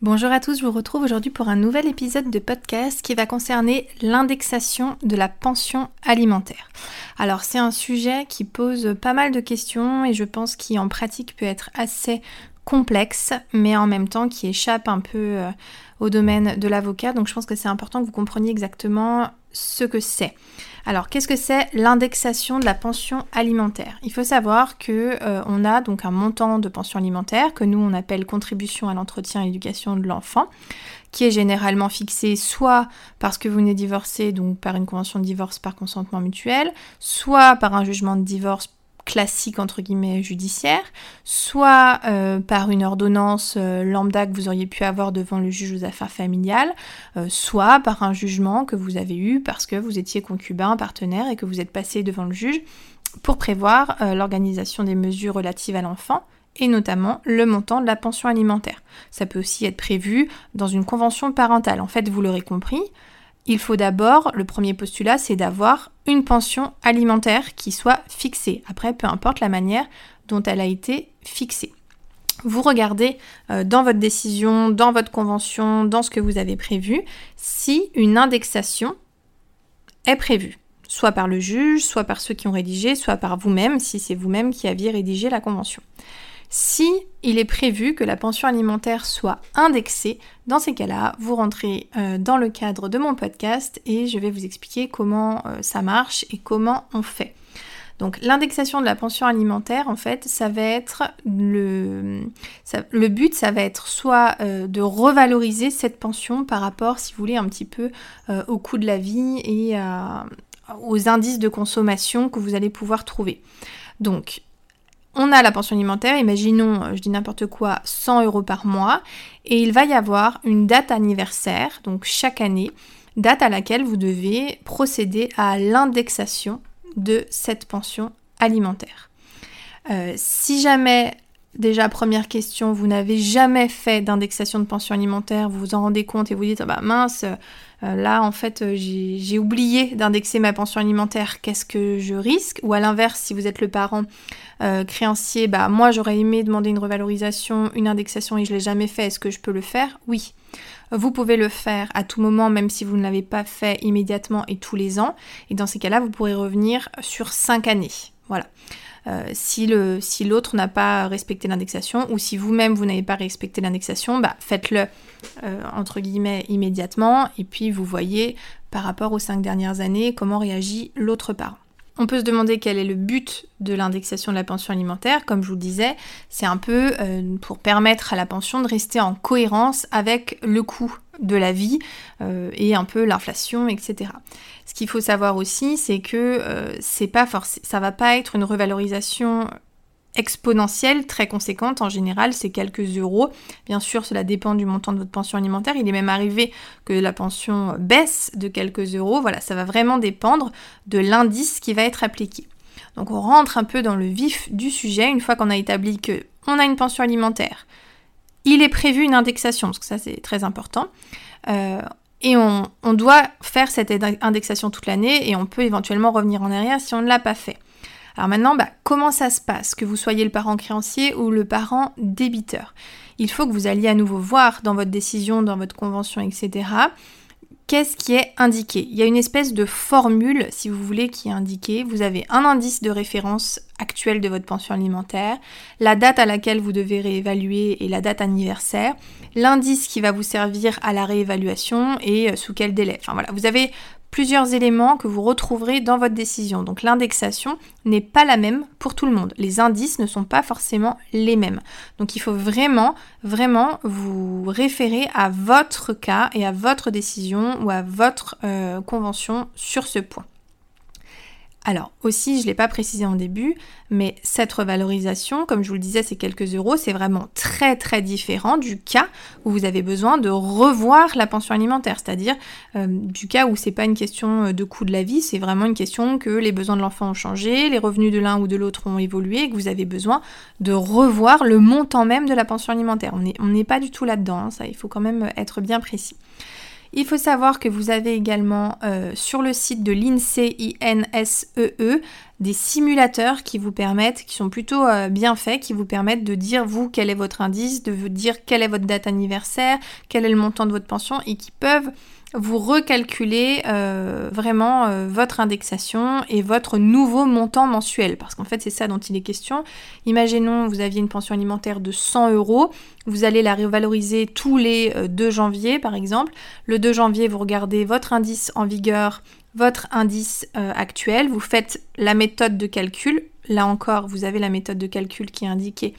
Bonjour à tous, je vous retrouve aujourd'hui pour un nouvel épisode de podcast qui va concerner l'indexation de la pension alimentaire. Alors c'est un sujet qui pose pas mal de questions et je pense qu'il en pratique peut être assez complexe mais en même temps qui échappe un peu euh, au domaine de l'avocat donc je pense que c'est important que vous compreniez exactement ce que c'est. Alors, qu'est-ce que c'est l'indexation de la pension alimentaire? Il faut savoir que euh, on a donc un montant de pension alimentaire que nous on appelle contribution à l'entretien et l'éducation de l'enfant, qui est généralement fixé soit parce que vous venez divorcer, donc par une convention de divorce par consentement mutuel, soit par un jugement de divorce classique entre guillemets judiciaire, soit euh, par une ordonnance euh, lambda que vous auriez pu avoir devant le juge aux affaires familiales, euh, soit par un jugement que vous avez eu parce que vous étiez concubin, partenaire et que vous êtes passé devant le juge pour prévoir l'organisation des mesures relatives à l'enfant et notamment le montant de la pension alimentaire. Ça peut aussi être prévu dans une convention parentale. En fait, vous l'aurez compris, il faut d'abord, le premier postulat, c'est d'avoir une pension alimentaire qui soit fixée. Après, peu importe la manière dont elle a été fixée. Vous regardez euh, dans votre décision, dans votre convention, dans ce que vous avez prévu, si une indexation est prévue, soit par le juge, soit par ceux qui ont rédigé, soit par vous-même, si c'est vous-même qui aviez rédigé la convention. Si il est prévu que la pension alimentaire soit indexée, dans ces cas-là, vous rentrez euh, dans le cadre de mon podcast et je vais vous expliquer comment euh, ça marche et comment on fait. Donc l'indexation de la pension alimentaire, en fait, ça va être le, but, ça va être soit euh, de revaloriser cette pension par rapport, si vous voulez, un petit peu au coût de la vie et aux indices de consommation que vous allez pouvoir trouver. Donc on a la pension alimentaire, imaginons, euh, je dis n'importe quoi, 100 euros par mois, et il va y avoir une date anniversaire, donc chaque année, date à laquelle vous devez procéder à l'indexation de cette pension alimentaire. Euh, si jamais, déjà première question, vous n'avez jamais fait d'indexation de pension alimentaire, vous vous en rendez compte et vous dites, ah bah mince, euh, là en fait j'ai oublié d'indexer ma pension alimentaire, qu'est-ce que je risque? Ou à l'inverse, si vous êtes le parent euh, créancier, bah moi j'aurais aimé demander une revalorisation, une indexation et je l'ai jamais fait, est-ce que je peux le faire? Oui. Vous pouvez le faire à tout moment, même si vous ne l'avez pas fait immédiatement et tous les ans. Et dans ces cas-là, vous pourrez revenir sur 5 années. Voilà. Euh, si l'autre n'a pas respecté l'indexation ou si vous-même vous, n'avez pas respecté l'indexation, bah, faites-le euh, entre guillemets immédiatement et puis vous voyez par rapport aux cinq dernières années comment réagit l'autre parent. On peut se demander quel est le but de l'indexation de la pension alimentaire. Comme je vous le disais, c'est un peu euh, pour permettre à la pension de rester en cohérence avec le coût de la vie euh, et un peu l'inflation, etc. Ce qu'il faut savoir aussi, c'est que euh, ça va pas être une revalorisation exponentielle très conséquente. En général, c'est quelques euros. Bien sûr, cela dépend du montant de votre pension alimentaire. Il est même arrivé que la pension baisse de quelques euros. Voilà, ça va vraiment dépendre de l'indice qui va être appliqué. Donc on rentre un peu dans le vif du sujet une fois qu'on a établi que on a une pension alimentaire. Il est prévu une indexation, parce que ça c'est très important. Euh, et on, doit faire cette indexation toute l'année et on peut éventuellement revenir en arrière si on ne l'a pas fait. Alors maintenant, bah, comment ça se passe, que vous soyez le parent créancier ou le parent débiteur Il faut que vous alliez à nouveau voir dans votre décision, dans votre convention, etc. Qu'est-ce qui est indiqué Il y a une espèce de formule, si vous voulez, qui est indiquée. Vous avez un indice de référence actuel de votre pension alimentaire, la date à laquelle vous devez réévaluer et la date anniversaire, l'indice qui va vous servir à la réévaluation et euh, sous quel délai. Enfin voilà, vous avez plusieurs éléments que vous retrouverez dans votre décision. Donc l'indexation n'est pas la même pour tout le monde. Les indices ne sont pas forcément les mêmes. Donc il faut vraiment, vraiment vous référer à votre cas et à votre décision ou à votre euh, convention sur ce point. Alors aussi, je ne l'ai pas précisé en début, mais cette revalorisation, comme je vous le disais, c'est quelques euros, c'est vraiment très très différent du cas où vous avez besoin de revoir la pension alimentaire, c'est-à-dire euh, du cas où c'est pas une question de coût de la vie, c'est vraiment une question que les besoins de l'enfant ont changé, les revenus de l'un ou de l'autre ont évolué et que vous avez besoin de revoir le montant même de la pension alimentaire. On n'est pas du tout là-dedans, hein, il faut quand même être bien précis. Il faut savoir que vous avez également euh, sur le site de l'INSEE, INSEE, des simulateurs qui vous permettent, qui sont plutôt euh, bien faits, qui vous permettent de dire vous quel est votre indice, de vous dire quelle est votre date anniversaire, quel est le montant de votre pension et qui peuvent vous recalculez euh, vraiment euh, votre indexation et votre nouveau montant mensuel. Parce qu'en fait, c'est ça dont il est question. Imaginons, vous aviez une pension alimentaire de 100 euros. Vous allez la revaloriser tous les 2 euh, janvier, par exemple. Le 2 janvier, vous regardez votre indice en vigueur, votre indice actuel. Vous faites la méthode de calcul. Là encore, vous avez la méthode de calcul qui est indiquée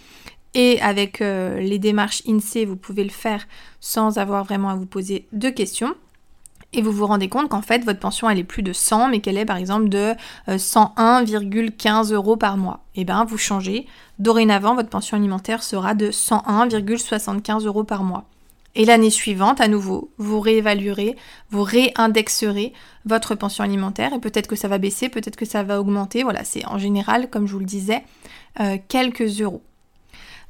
et avec les démarches INSEE, vous pouvez le faire sans avoir vraiment à vous poser de questions et vous vous rendez compte qu'en fait votre pension elle est plus de 100 mais qu'elle est par exemple de 101,15 euh, euros par mois. Et eh bien vous changez, dorénavant votre pension alimentaire sera de 101,75 euros par mois. Et l'année suivante, à nouveau, vous réévaluerez, vous réindexerez votre pension alimentaire et peut-être que ça va baisser, peut-être que ça va augmenter. Voilà, c'est en général, comme je vous le disais, euh, quelques euros.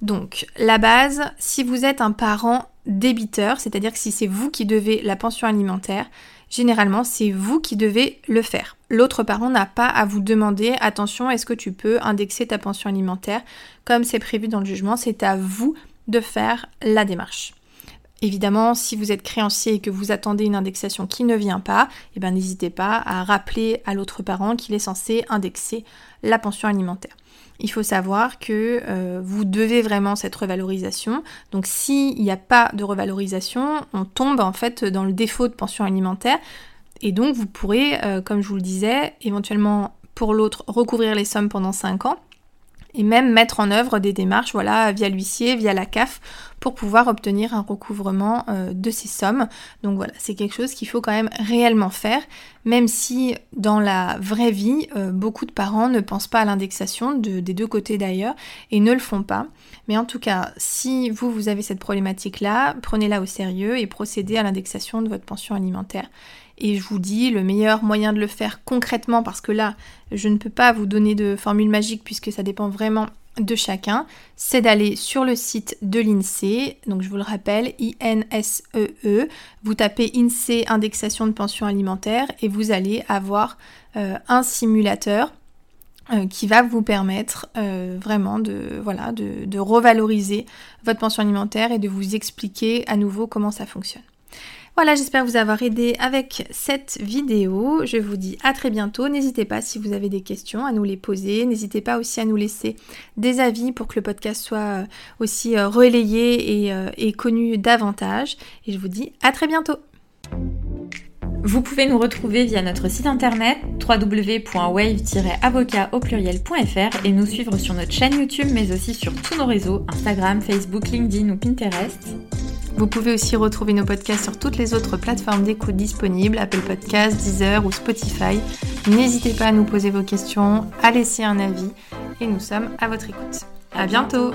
Donc, la base, si vous êtes un parent débiteur, c'est-à-dire que si c'est vous qui devez la pension alimentaire, généralement c'est vous qui devez le faire. L'autre parent n'a pas à vous demander attention, est-ce que tu peux indexer ta pension alimentaire comme c'est prévu dans le jugement, c'est à vous de faire la démarche. Évidemment, si vous êtes créancier et que vous attendez une indexation qui ne vient pas, eh ben, n'hésitez pas à rappeler à l'autre parent qu'il est censé indexer la pension alimentaire il faut savoir que euh, vous devez vraiment cette revalorisation. Donc s'il n'y a pas de revalorisation, on tombe en fait dans le défaut de pension alimentaire. Et donc vous pourrez, euh, comme je vous le disais, éventuellement pour l'autre recouvrir les sommes pendant 5 ans et même mettre en œuvre des démarches voilà, via l'huissier, via la CAF pour pouvoir obtenir un recouvrement euh, de ces sommes. Donc voilà, c'est quelque chose qu'il faut quand même réellement faire, même si dans la vraie vie, euh, beaucoup de parents ne pensent pas à l'indexation, des deux côtés d'ailleurs, et ne le font pas. Mais en tout cas, si vous, vous avez cette problématique-là, prenez-la au sérieux et procédez à l'indexation de votre pension alimentaire. Et je vous dis, le meilleur moyen de le faire concrètement, parce que là, je ne peux pas vous donner de formule magique puisque ça dépend vraiment de chacun, c'est d'aller sur le site de l'INSEE, donc je vous le rappelle, INSEE, e. vous tapez INSEE indexation de pension alimentaire et vous allez avoir euh, un simulateur euh, qui va vous permettre euh, vraiment de, revaloriser votre pension alimentaire et de vous expliquer à nouveau comment ça fonctionne. Voilà, j'espère vous avoir aidé avec cette vidéo. Je vous dis à très bientôt. N'hésitez pas si vous avez des questions à nous les poser. N'hésitez pas aussi à nous laisser des avis pour que le podcast soit euh, aussi euh, relayé et, euh, et connu davantage. Et je vous dis à très bientôt. Vous pouvez nous retrouver via notre site internet www.wave-avocat et nous suivre sur notre chaîne YouTube mais aussi sur tous nos réseaux Instagram, Facebook, LinkedIn ou Pinterest. Vous pouvez aussi retrouver nos podcasts sur toutes les autres plateformes d'écoute disponibles, Apple Podcasts, Deezer ou Spotify. N'hésitez pas à nous poser vos questions, à laisser un avis et nous sommes à votre écoute. À bientôt